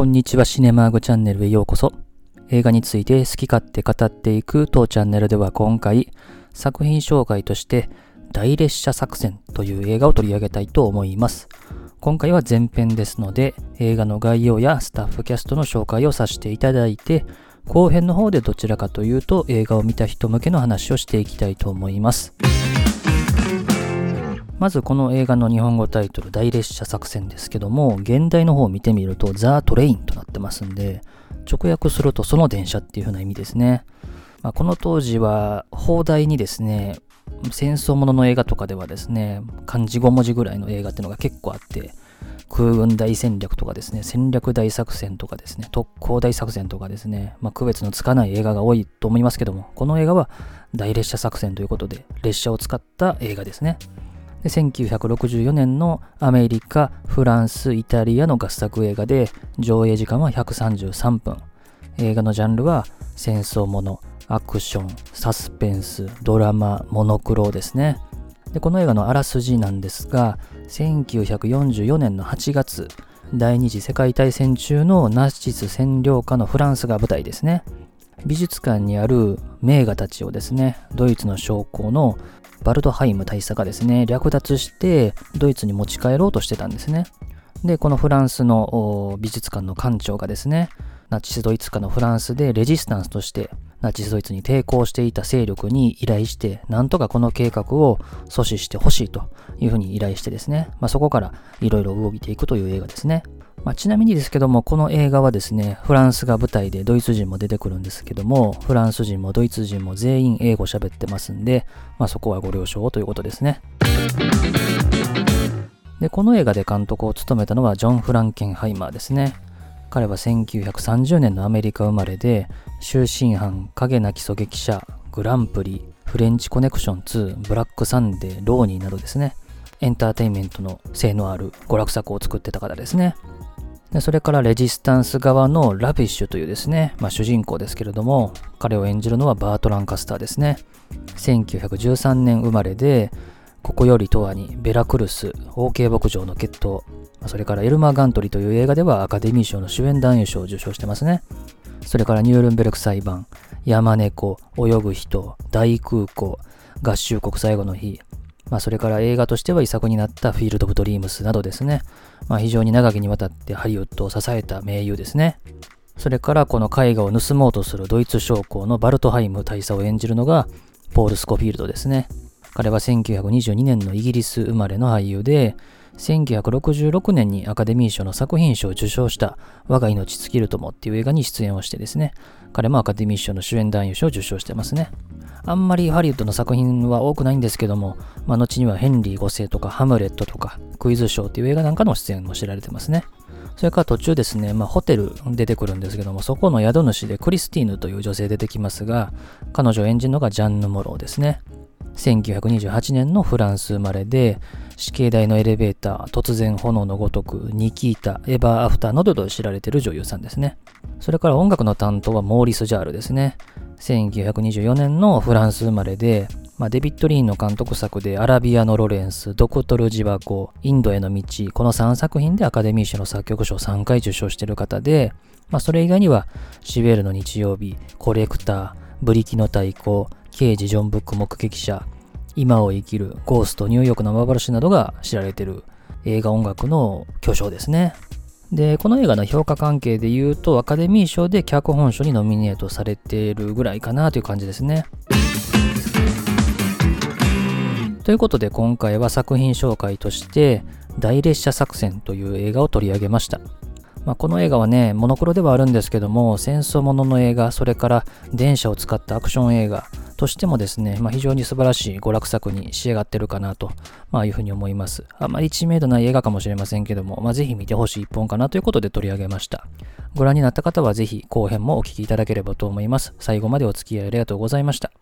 こんにちはシネマーグチャンネルへようこそ。映画について好き勝手語っていく当チャンネルでは今回、作品紹介として大列車作戦という映画を取り上げたいと思います。今回は前編ですので、映画の概要やスタッフキャストの紹介をさせていただいて、後編の方でどちらかというと映画を見た人向けの話をしていきたいと思います。まずこの映画の日本語タイトル、大列車作戦ですけども、現代の方を見てみると、ザ・トレインとなってますんで、直訳するとその電車っていう風な意味ですね。まあ、この当時は、放題にですね、戦争ものの映画とかではですね、漢字5文字ぐらいの映画っていうのが結構あって、空軍大戦略とかですね、戦略大作戦とかですね、特攻大作戦とかですね、まあ、区別のつかない映画が多いと思いますけども、この映画は大列車作戦ということで、列車を使った映画ですね。で1964年のアメリカ、フランス、イタリアの合作映画で上映時間は133分。映画のジャンルは戦争もの、アクション、サスペンス、ドラマ、モノクロですね。でこの映画のあらすじなんですが、1944年の8月、第二次世界大戦中のナチス占領下のフランスが舞台ですね。美術館にある名画たちをですね、ドイツの将校のバルトハイム大佐がですね、略奪してドイツに持ち帰ろうとしてたんですね。で、このフランスの美術館の館長がですね、ナチスドイツ下のフランスでレジスタンスとしてナチスドイツに抵抗していた勢力に依頼して、なんとかこの計画を阻止してほしいというふうに依頼してですね、まあ、そこからいろいろ動いていくという映画ですね。まあ、ちなみにですけども、この映画はですね、フランスが舞台でドイツ人も出てくるんですけども、フランス人もドイツ人も全員英語喋ってますんで、まあ、そこはご了承ということですね。で、この映画で監督を務めたのはジョン・フランケンハイマーですね。彼は1930年のアメリカ生まれで、終身犯、影なき狙撃者、グランプリ、フレンチコネクション2、ブラックサンデー、ローニンなどですね、エンターテインメントの性のある娯楽作を作ってた方ですね。でそれからレジスタンス側のラビッシュというですね、まあ、主人公ですけれども、彼を演じるのはバート・ランカスターですね。1913年生まれで、ここよりとわにベラクルス、OK 牧場の決闘、それからエルマー・ガントリという映画ではアカデミー賞の主演男優賞を受賞してますね。それからニュールンベルク裁判、山猫、泳ぐ人、大空港、合衆国最後の日、まあ、それから映画としては遺作になったフィールド・オブ・ドリームスなどですね。まあ、非常に長きにわたってハリウッドを支えた名優ですね。それからこの絵画を盗もうとするドイツ将校のバルトハイム大佐を演じるのがポール・スコフィールドですね。彼は1922年のイギリス生まれの俳優で、1966年にアカデミー賞の作品賞を受賞した我が命尽きるともっていう映画に出演をしてですね、彼もアカデミー賞の主演男優賞を受賞してますね。あんまりハリウッドの作品は多くないんですけども、まあ、後にはヘンリー5世とかハムレットとかクイズショーっていう映画なんかの出演も知られてますね。それから途中ですね、まあ、ホテル出てくるんですけども、そこの宿主でクリスティーヌという女性出てきますが、彼女を演じるのがジャンヌ・モローですね。1928年のフランス生まれで、死刑台のエレベーター、突然炎のごとく、ニキータ、エバーアフターなどと知られている女優さんですね。それから音楽の担当はモーリス・ジャールですね。1924年のフランス生まれで、まあ、デビッド・リーンの監督作でアラビアのロレンス、ドクトル・ジバコ、インドへの道、この3作品でアカデミー賞の作曲賞を3回受賞している方で、まあ、それ以外には、シベルの日曜日、コレクター、ブリキの太鼓、刑事ジョン・ブック目撃者、今を生きる、ゴースト、ニューヨークの幻などが知られている映画音楽の巨匠ですね。で、この映画の評価関係で言うと、アカデミー賞で脚本賞にノミネートされているぐらいかなという感じですね。ということで今回は作品紹介として大列車作戦という映画を取り上げました。まあ、この映画はね、モノクロではあるんですけども、戦争ものの映画、それから電車を使ったアクション映画としてもですね、まあ、非常に素晴らしい娯楽作に仕上がってるかなと、まあ、いうふうに思います。あまり知名度ない映画かもしれませんけども、まあ、ぜひ見てほしい一本かなということで取り上げました。ご覧になった方はぜひ後編もお聴きいただければと思います。最後までお付き合いありがとうございました。